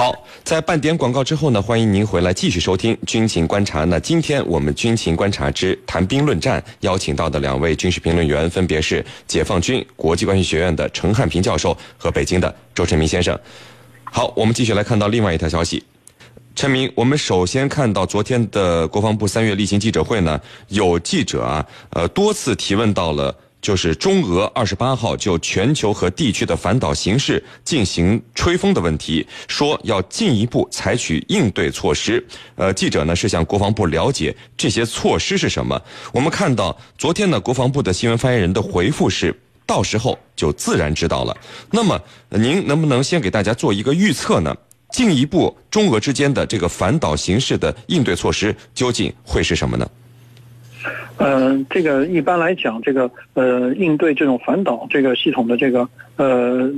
好，在半点广告之后呢，欢迎您回来继续收听军情观察。那今天我们军情观察之谈兵论战邀请到的两位军事评论员分别是解放军国际关系学院的陈汉平教授和北京的周晨明先生。好，我们继续来看到另外一条消息。陈明，我们首先看到昨天的国防部三月例行记者会呢，有记者啊，呃，多次提问到了。就是中俄二十八号就全球和地区的反导形势进行吹风的问题，说要进一步采取应对措施。呃，记者呢是向国防部了解这些措施是什么。我们看到昨天呢，国防部的新闻发言人的回复是，到时候就自然知道了。那么，您能不能先给大家做一个预测呢？进一步中俄之间的这个反导形势的应对措施究竟会是什么呢？嗯，这个一般来讲，这个呃，应对这种反导这个系统的这个。呃，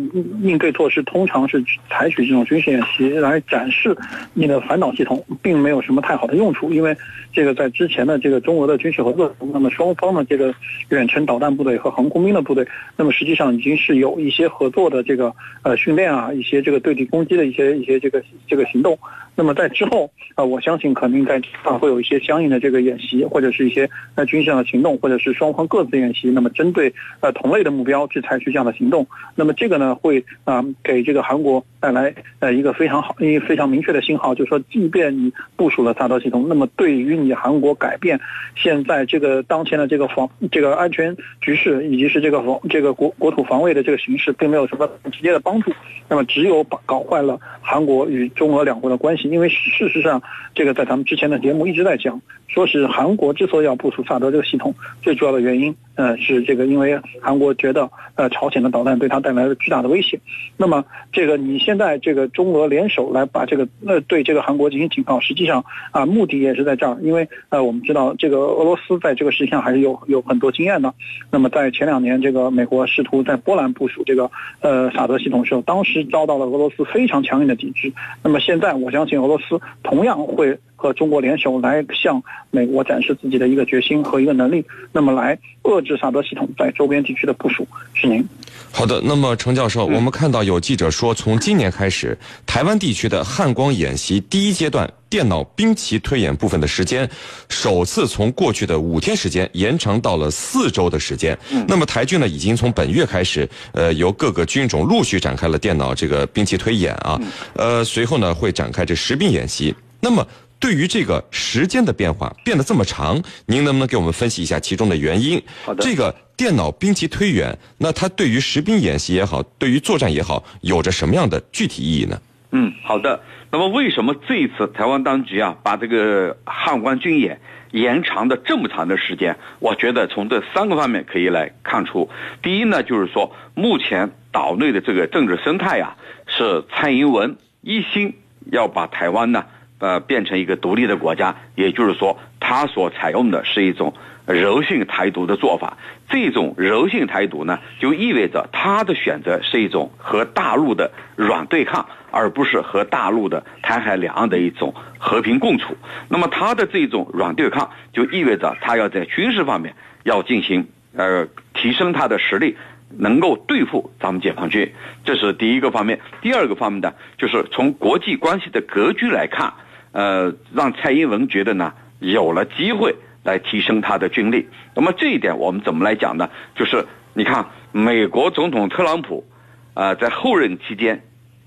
应对措施通常是采取这种军事演习来展示你的反导系统，并没有什么太好的用处。因为这个在之前的这个中俄的军事合作，那么双方的这个远程导弹部队和航空兵的部队，那么实际上已经是有一些合作的这个呃训练啊，一些这个对地攻击的一些一些这个这个行动。那么在之后啊，我相信肯定在啊会有一些相应的这个演习，或者是一些呃军事上的行动，或者是双方各自演习。那么针对呃同类的目标去采取这样的行动。那么这个呢，会啊给这个韩国带来呃一个非常好、一非常明确的信号，就是说，即便你部署了萨德系统，那么对于你韩国改变现在这个当前的这个防、这个安全局势，以及是这个防、这个国国土防卫的这个形势，并没有什么直接的帮助。那么只有把搞坏了韩国与中俄两国的关系，因为事实上，这个在咱们之前的节目一直在讲，说是韩国之所以要部署萨德这个系统，最主要的原因。呃，是这个，因为韩国觉得，呃，朝鲜的导弹对它带来了巨大的威胁。那么，这个你现在这个中俄联手来把这个，呃，对这个韩国进行警告，实际上啊，目的也是在这儿。因为呃，我们知道这个俄罗斯在这个事情上还是有有很多经验的。那么，在前两年，这个美国试图在波兰部署这个呃萨德系统的时候，当时遭到了俄罗斯非常强硬的抵制。那么现在，我相信俄罗斯同样会。和中国联手来向美国展示自己的一个决心和一个能力，那么来遏制萨德系统在周边地区的部署。是您。好的，那么程教授，我们看到有记者说，从今年开始，台湾地区的汉光演习第一阶段电脑兵棋推演部分的时间，首次从过去的五天时间延长到了四周的时间。那么台军呢，已经从本月开始，呃，由各个军种陆续展开了电脑这个兵棋推演啊，呃，随后呢会展开这实兵演习。那么对于这个时间的变化变得这么长，您能不能给我们分析一下其中的原因？好的。这个电脑兵棋推演，那它对于实兵演习也好，对于作战也好，有着什么样的具体意义呢？嗯，好的。那么为什么这一次台湾当局啊，把这个汉光军演延长的这么长的时间？我觉得从这三个方面可以来看出。第一呢，就是说目前岛内的这个政治生态啊，是蔡英文一心要把台湾呢。呃，变成一个独立的国家，也就是说，他所采用的是一种柔性台独的做法。这种柔性台独呢，就意味着他的选择是一种和大陆的软对抗，而不是和大陆的台海两岸的一种和平共处。那么，他的这种软对抗，就意味着他要在军事方面要进行呃提升他的实力。能够对付咱们解放军，这是第一个方面。第二个方面呢，就是从国际关系的格局来看。呃，让蔡英文觉得呢，有了机会来提升他的军力。那么这一点我们怎么来讲呢？就是你看，美国总统特朗普，啊，在后任期间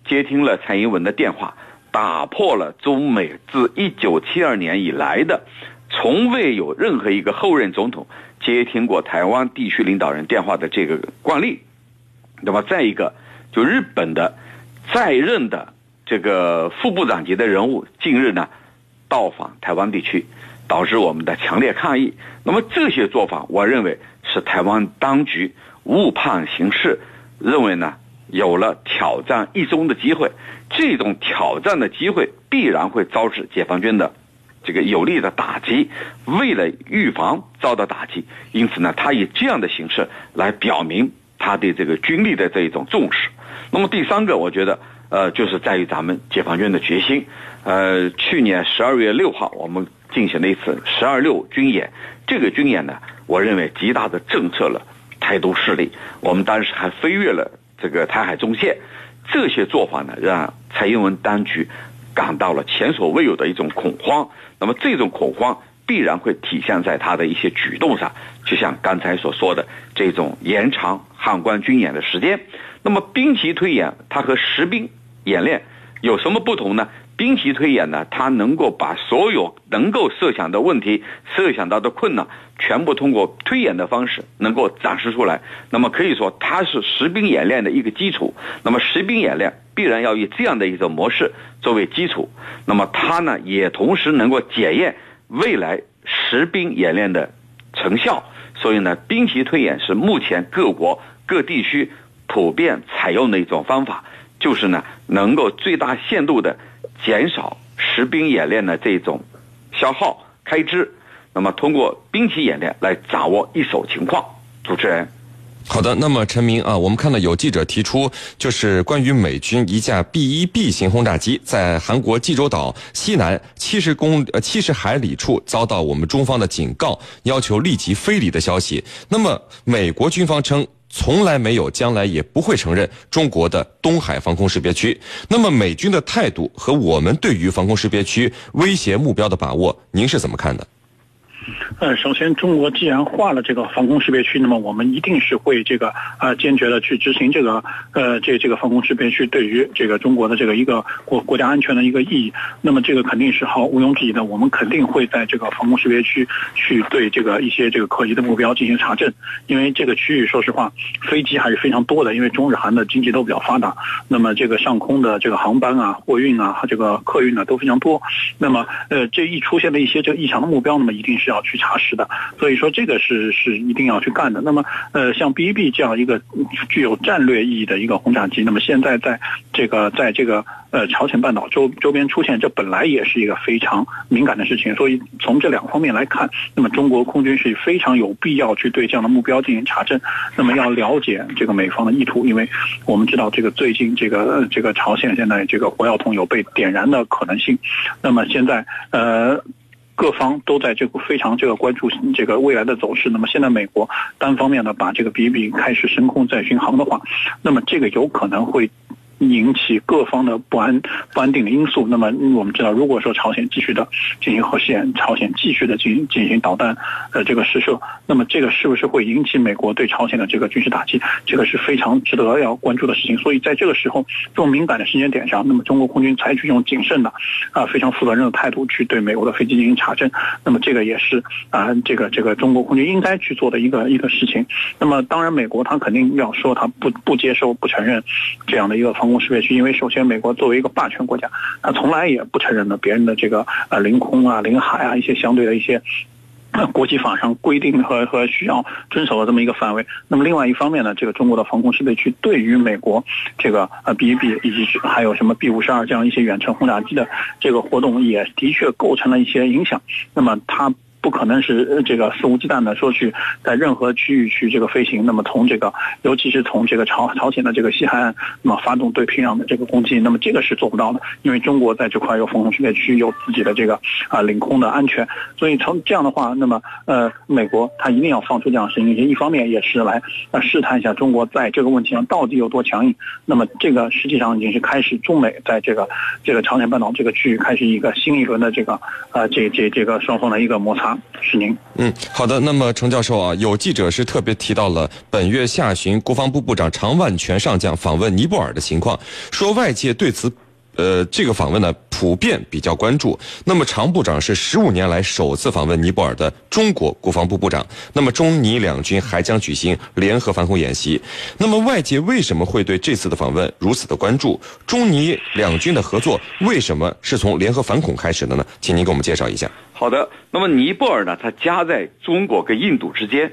接听了蔡英文的电话，打破了中美自一九七二年以来的从未有任何一个后任总统接听过台湾地区领导人电话的这个惯例。那么再一个，就日本的在任的。这个副部长级的人物近日呢，到访台湾地区，导致我们的强烈抗议。那么这些做法，我认为是台湾当局误判形势，认为呢有了挑战一中的机会。这种挑战的机会必然会招致解放军的这个有力的打击。为了预防遭到打击，因此呢，他以这样的形式来表明他对这个军力的这一种重视。那么第三个，我觉得。呃，就是在于咱们解放军的决心。呃，去年十二月六号，我们进行了一次“十二六”军演。这个军演呢，我认为极大的震慑了台独势力。我们当时还飞越了这个台海中线。这些做法呢，让蔡英文当局感到了前所未有的一种恐慌。那么这种恐慌必然会体现在他的一些举动上，就像刚才所说的这种延长汉关军演的时间。那么兵棋推演，它和实兵演练有什么不同呢？兵棋推演呢，它能够把所有能够设想的问题、设想到的困难，全部通过推演的方式能够展示出来。那么可以说，它是实兵演练的一个基础。那么实兵演练必然要以这样的一种模式作为基础。那么它呢，也同时能够检验未来实兵演练的成效。所以呢，兵棋推演是目前各国各地区普遍采用的一种方法，就是呢，能够最大限度的。减少实兵演练的这种消耗开支，那么通过兵棋演练来掌握一手情况。主持人，好的。那么陈明啊，我们看到有记者提出，就是关于美军一架 B 一 B 型轰炸机在韩国济州岛西南七十公呃七十海里处遭到我们中方的警告，要求立即飞离的消息。那么美国军方称。从来没有，将来也不会承认中国的东海防空识别区。那么美军的态度和我们对于防空识别区威胁目标的把握，您是怎么看的？呃，首先，中国既然划了这个防空识别区，那么我们一定是会这个呃坚决的去执行这个呃这这个防空识别区对于这个中国的这个一个国国家安全的一个意义。那么这个肯定是毫毋庸置疑的，我们肯定会在这个防空识别区去对这个一些这个可疑的目标进行查证，因为这个区域说实话飞机还是非常多的，因为中日韩的经济都比较发达，那么这个上空的这个航班啊、货运啊、这个客运呢都非常多。那么呃这一出现的一些这个异常的目标，那么一定是要。要去查实的，所以说这个是是一定要去干的。那么，呃，像 B 一 B 这样一个具有战略意义的一个轰炸机，那么现在在这个在这个呃朝鲜半岛周周边出现，这本来也是一个非常敏感的事情。所以从这两方面来看，那么中国空军是非常有必要去对这样的目标进行查证。那么要了解这个美方的意图，因为我们知道这个最近这个这个朝鲜现在这个火药桶有被点燃的可能性。那么现在呃。各方都在这个非常这个关注这个未来的走势。那么现在美国单方面的把这个比比开始升空再巡航的话，那么这个有可能会。引起各方的不安、不安定的因素。那么我们知道，如果说朝鲜继续的进行核试验，朝鲜继续的进进行导弹呃这个试射，那么这个是不是会引起美国对朝鲜的这个军事打击？这个是非常值得要关注的事情。所以在这个时候，这种敏感的时间点上，那么中国空军采取一种谨慎的啊非常负责任的态度去对美国的飞机进行查证，那么这个也是啊这个这个中国空军应该去做的一个一个事情。那么当然，美国他肯定要说他不不接受、不承认这样的一个方。防空识别区，因为首先美国作为一个霸权国家，它从来也不承认的别人的这个呃领空啊、领海啊一些相对的一些国际法上规定和和需要遵守的这么一个范围。那么另外一方面呢，这个中国的防空识别区对于美国这个呃 B 一 B 以及还有什么 B 五十二这样一些远程轰炸机的这个活动，也的确构成了一些影响。那么它。不可能是这个肆无忌惮的说去在任何区域去这个飞行，那么从这个尤其是从这个朝朝鲜的这个西海岸，那么发动对平壤的这个攻击，那么这个是做不到的，因为中国在这块有防空识别区，有自己的这个啊领空的安全，所以从这样的话，那么呃美国他一定要放出这样的声音，一方面也是来呃试探一下中国在这个问题上到底有多强硬，那么这个实际上已经是开始中美在这个这个朝鲜半岛这个区域开始一个新一轮的这个呃这这这个双方的一个摩擦。是您，嗯，好的。那么程教授啊，有记者是特别提到了本月下旬国防部部长常万全上将访问尼泊尔的情况，说外界对此。呃，这个访问呢，普遍比较关注。那么，常部长是十五年来首次访问尼泊尔的中国国防部部长。那么，中尼两军还将举行联合反恐演习。那么，外界为什么会对这次的访问如此的关注？中尼两军的合作为什么是从联合反恐开始的呢？请您给我们介绍一下。好的。那么，尼泊尔呢，它夹在中国跟印度之间，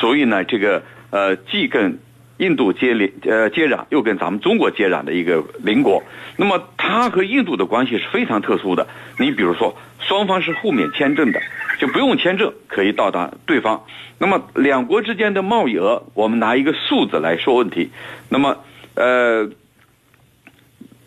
所以呢，这个呃，既跟印度接连呃接壤，又跟咱们中国接壤的一个邻国，那么它和印度的关系是非常特殊的。你比如说，双方是互免签证的，就不用签证可以到达对方。那么两国之间的贸易额，我们拿一个数字来说问题。那么呃，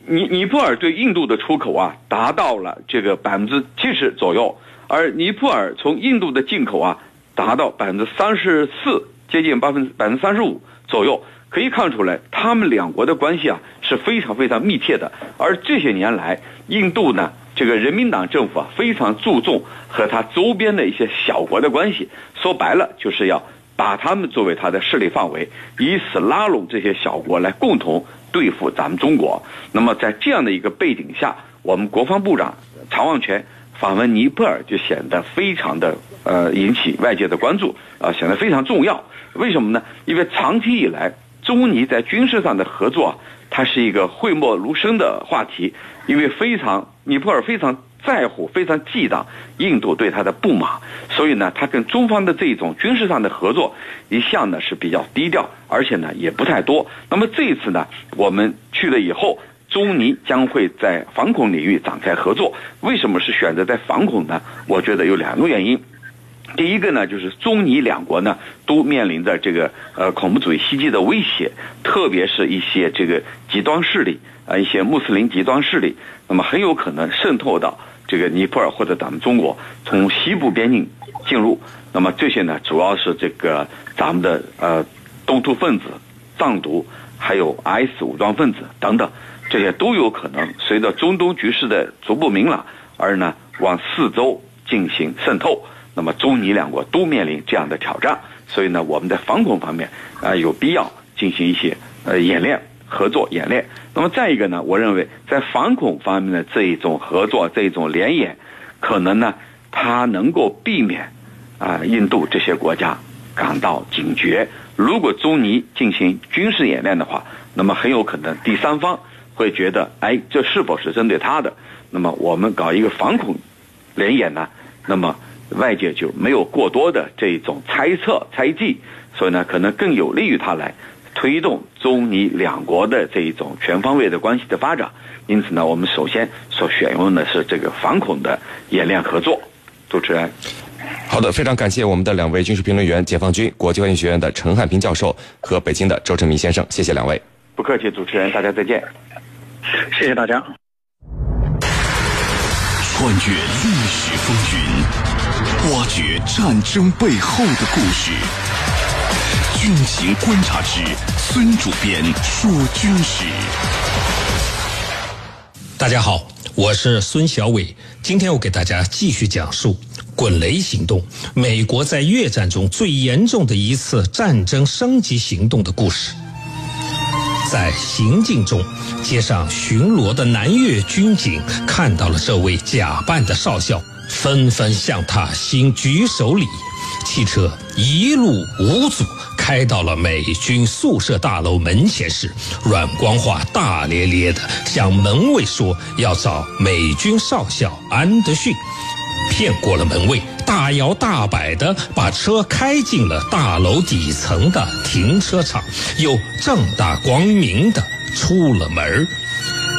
尼尼泊尔对印度的出口啊，达到了这个百分之七十左右，而尼泊尔从印度的进口啊，达到百分之三十四，接近百分之百分之三十五。左右可以看出来，他们两国的关系啊是非常非常密切的。而这些年来，印度呢，这个人民党政府啊，非常注重和他周边的一些小国的关系。说白了，就是要把他们作为他的势力范围，以此拉拢这些小国来共同对付咱们中国。那么在这样的一个背景下，我们国防部长常旺全访问尼泊尔就显得非常的呃引起外界的关注啊，显得非常重要。为什么呢？因为长期以来，中尼在军事上的合作，它是一个讳莫如深的话题。因为非常尼泊尔非常在乎、非常忌惮印度对他的不满，所以呢，他跟中方的这种军事上的合作一向呢是比较低调，而且呢也不太多。那么这一次呢，我们去了以后，中尼将会在反恐领域展开合作。为什么是选择在反恐呢？我觉得有两个原因。第一个呢，就是中尼两国呢都面临着这个呃恐怖主义袭击的威胁，特别是一些这个极端势力啊，一些穆斯林极端势力，那么很有可能渗透到这个尼泊尔或者咱们中国，从西部边境进入。那么这些呢，主要是这个咱们的呃东突分子、藏独，还有 IS 武装分子等等，这些都有可能随着中东局势的逐步明朗而呢往四周进行渗透。那么中尼两国都面临这样的挑战，所以呢，我们在反恐方面啊有必要进行一些呃演练、合作演练。那么再一个呢，我认为在反恐方面的这一种合作、这一种联演，可能呢，它能够避免啊印度这些国家感到警觉。如果中尼进行军事演练的话，那么很有可能第三方会觉得，哎，这是否是针对他的？那么我们搞一个反恐联演呢？那么。外界就没有过多的这种猜测、猜忌，所以呢，可能更有利于他来推动中尼两国的这一种全方位的关系的发展。因此呢，我们首先所选用的是这个反恐的演练合作。主持人，好的，非常感谢我们的两位军事评论员，解放军国际关系学院的陈汉平教授和北京的周成明先生，谢谢两位。不客气，主持人，大家再见。谢谢大家。穿越历史风云。挖掘战争背后的故事，军情观察之孙主编说军事。大家好，我是孙小伟，今天我给大家继续讲述“滚雷行动”——美国在越战中最严重的一次战争升级行动的故事。在行进中，街上巡逻的南越军警看到了这位假扮的少校。纷纷向他行举手礼，汽车一路无阻开到了美军宿舍大楼门前时，阮光华大咧咧地向门卫说要找美军少校安德逊，骗过了门卫，大摇大摆地把车开进了大楼底层的停车场，又正大光明地出了门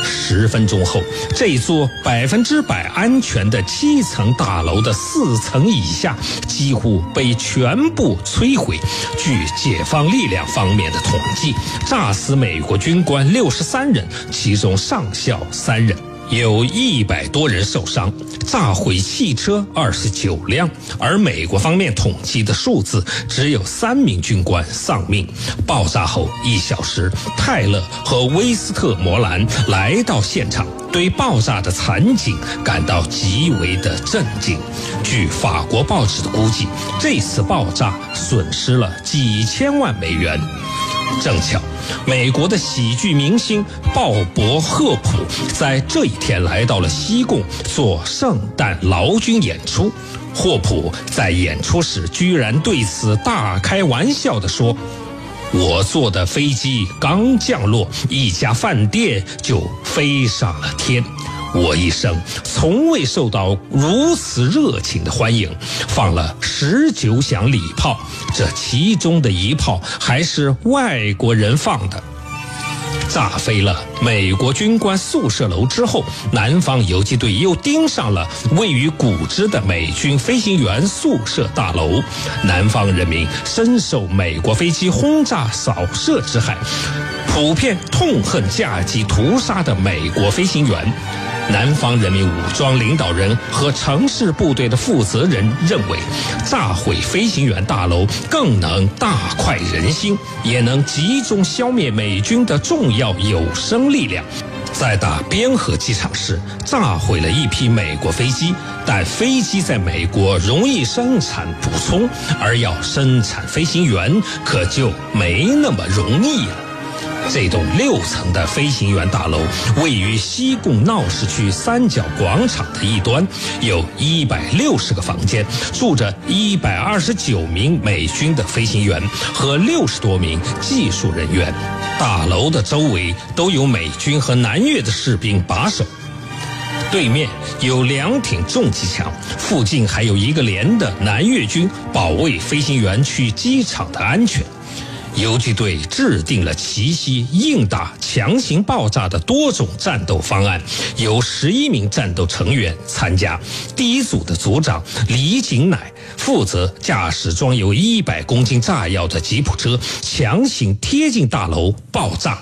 十分钟后，这座百分之百安全的七层大楼的四层以下几乎被全部摧毁。据解放力量方面的统计，炸死美国军官六十三人，其中上校三人。有一百多人受伤，炸毁汽车二十九辆，而美国方面统计的数字只有三名军官丧命。爆炸后一小时，泰勒和威斯特摩兰来到现场，对爆炸的惨景感到极为的震惊。据法国报纸的估计，这次爆炸损失了几千万美元。正巧，美国的喜剧明星鲍勃·赫普在这一天来到了西贡做圣诞劳军演出。霍普在演出时居然对此大开玩笑地说：“我坐的飞机刚降落，一家饭店就飞上了天。”我一生从未受到如此热情的欢迎，放了十九响礼炮，这其中的一炮还是外国人放的。炸飞了美国军官宿舍楼之后，南方游击队又盯上了位于古芝的美军飞行员宿舍大楼。南方人民深受美国飞机轰炸扫射之害，普遍痛恨驾机屠杀的美国飞行员。南方人民武装领导人和城市部队的负责人认为，炸毁飞行员大楼更能大快人心，也能集中消灭美军的重要有生力量。在打边河机场时，炸毁了一批美国飞机，但飞机在美国容易生产补充，而要生产飞行员可就没那么容易了。这栋六层的飞行员大楼位于西贡闹市区三角广场的一端，有一百六十个房间，住着一百二十九名美军的飞行员和六十多名技术人员。大楼的周围都有美军和南越的士兵把守。对面有两挺重机枪，附近还有一个连的南越军保卫飞行员去机场的安全。游击队制定了奇袭、硬打、强行爆炸的多种战斗方案，由十一名战斗成员参加。第一组的组长李景乃负责驾驶装有一百公斤炸药的吉普车，强行贴近大楼爆炸。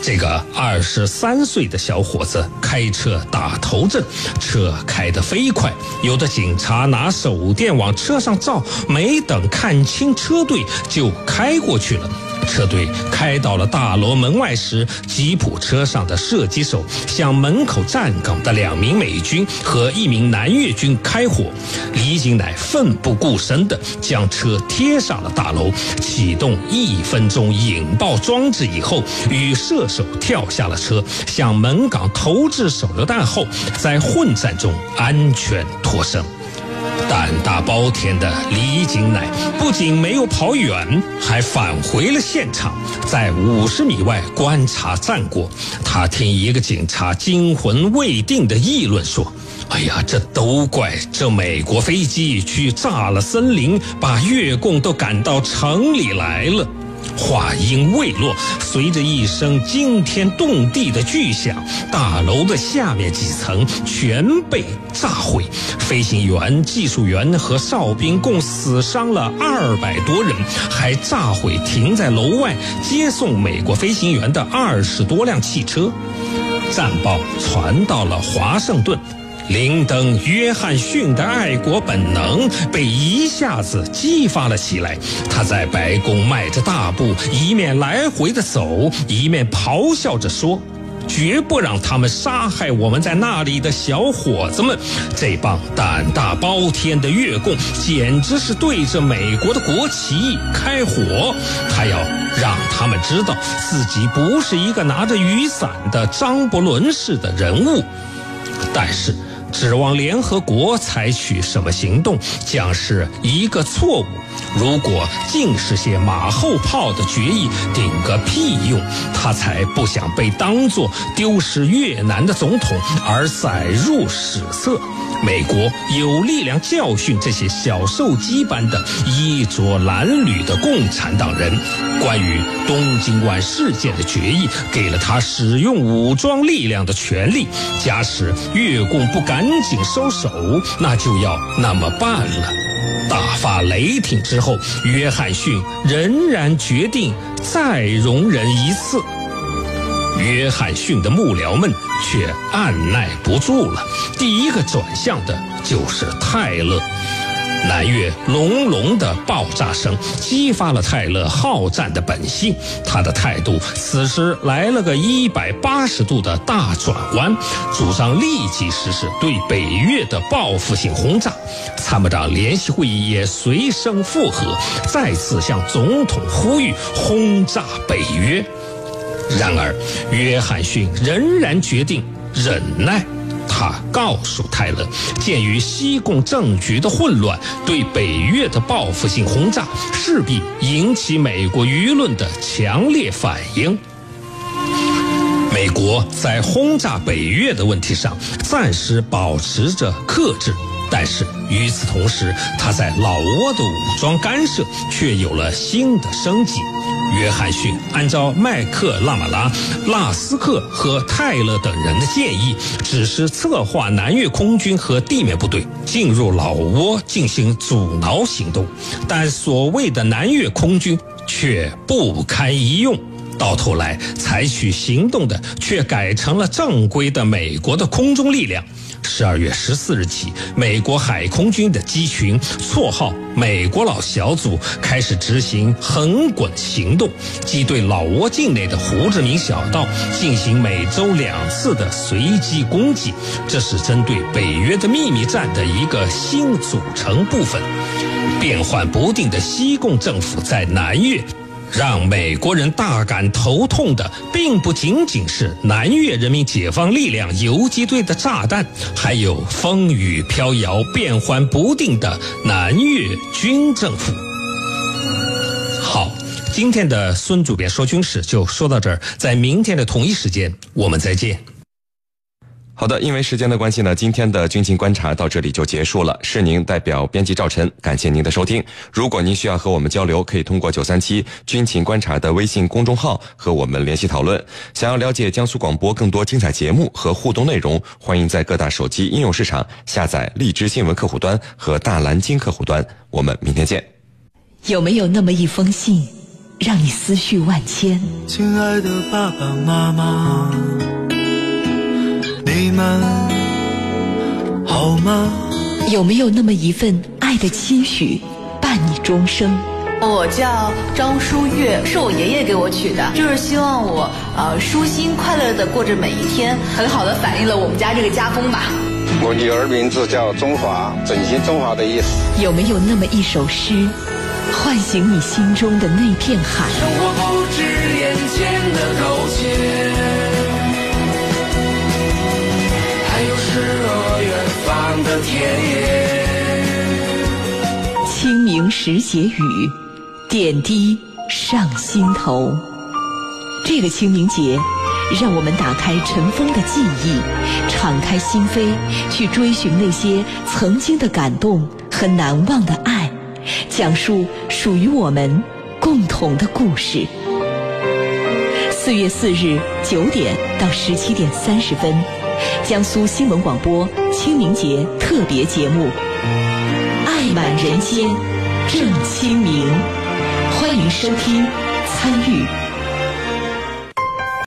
这个二十三岁的小伙子开车打头阵，车开得飞快，有的警察拿手电往车上照，没等看清车队就开过去了。车队开到了大楼门外时，吉普车上的射击手向门口站岗的两名美军和一名南越军开火。李景乃奋不顾身地将车贴上了大楼，启动一分钟引爆装置以后，与射跳下了车，向门岗投掷手榴弹后，在混战中安全脱身。胆大包天的李景乃不仅没有跑远，还返回了现场，在五十米外观察战果。他听一个警察惊魂未定的议论说：“哎呀，这都怪这美国飞机去炸了森林，把越共都赶到城里来了。”话音未落，随着一声惊天动地的巨响，大楼的下面几层全被炸毁，飞行员、技术员和哨兵共死伤了二百多人，还炸毁停在楼外接送美国飞行员的二十多辆汽车。战报传到了华盛顿。林登·约翰逊的爱国本能被一下子激发了起来。他在白宫迈着大步，一面来回的走，一面咆哮着说：“绝不让他们杀害我们在那里的小伙子们！这帮胆大包天的越共，简直是对着美国的国旗开火！他要让他们知道自己不是一个拿着雨伞的张伯伦式的人物。”但是。指望联合国采取什么行动，将是一个错误。如果尽是些马后炮的决议，顶个屁用！他才不想被当作丢失越南的总统而载入史册。美国有力量教训这些小兽鸡般的衣着褴褛的共产党人。关于东京湾事件的决议，给了他使用武装力量的权利。假使越共不敢赶紧收手，那就要那么办了。大发雷霆之后，约翰逊仍然决定再容忍一次。约翰逊的幕僚们却按耐不住了，第一个转向的就是泰勒。南越隆隆的爆炸声激发了泰勒好战的本性，他的态度此时来了个一百八十度的大转弯，主张立即实施对北越的报复性轰炸。参谋长联席会议也随声附和，再次向总统呼吁轰炸北约。然而，约翰逊仍然决定忍耐。他告诉泰勒，鉴于西贡政局的混乱，对北越的报复性轰炸势必引起美国舆论的强烈反应。美国在轰炸北越的问题上暂时保持着克制。但是与此同时，他在老挝的武装干涉却有了新的升级。约翰逊按照麦克拉马拉、拉斯克和泰勒等人的建议，只是策划南越空军和地面部队进入老挝进行阻挠行动，但所谓的南越空军却不堪一用。到头来采取行动的却改成了正规的美国的空中力量。十二月十四日起，美国海空军的机群，绰号“美国佬小组”，开始执行横滚行动，即对老挝境内的胡志明小道进行每周两次的随机攻击。这是针对北约的秘密战的一个新组成部分。变幻不定的西贡政府在南越。让美国人大感头痛的，并不仅仅是南越人民解放力量游击队的炸弹，还有风雨飘摇、变幻不定的南越军政府。好，今天的孙主编说军事就说到这儿，在明天的同一时间，我们再见。好的，因为时间的关系呢，今天的军情观察到这里就结束了。是您代表编辑赵晨，感谢您的收听。如果您需要和我们交流，可以通过九三七军情观察的微信公众号和我们联系讨论。想要了解江苏广播更多精彩节目和互动内容，欢迎在各大手机应用市场下载荔枝新闻客户端和大蓝鲸客户端。我们明天见。有没有那么一封信，让你思绪万千？亲爱的爸爸妈妈。你们好吗？有没有那么一份爱的期许，伴你终生？我叫张书月，是我爷爷给我取的，就是希望我呃舒心快乐的过着每一天，很好的反映了我们家这个家风吧。我女儿名字叫中华，整形中华的意思。有没有那么一首诗，唤醒你心中的那片海？生活不止眼前的苟且。田野。清明时节雨，点滴上心头。这个清明节，让我们打开尘封的记忆，敞开心扉，去追寻那些曾经的感动和难忘的爱，讲述属于我们共同的故事。四月四日九点到十七点三十分。江苏新闻广播清明节特别节目《爱满人间正清明》，欢迎收听参与。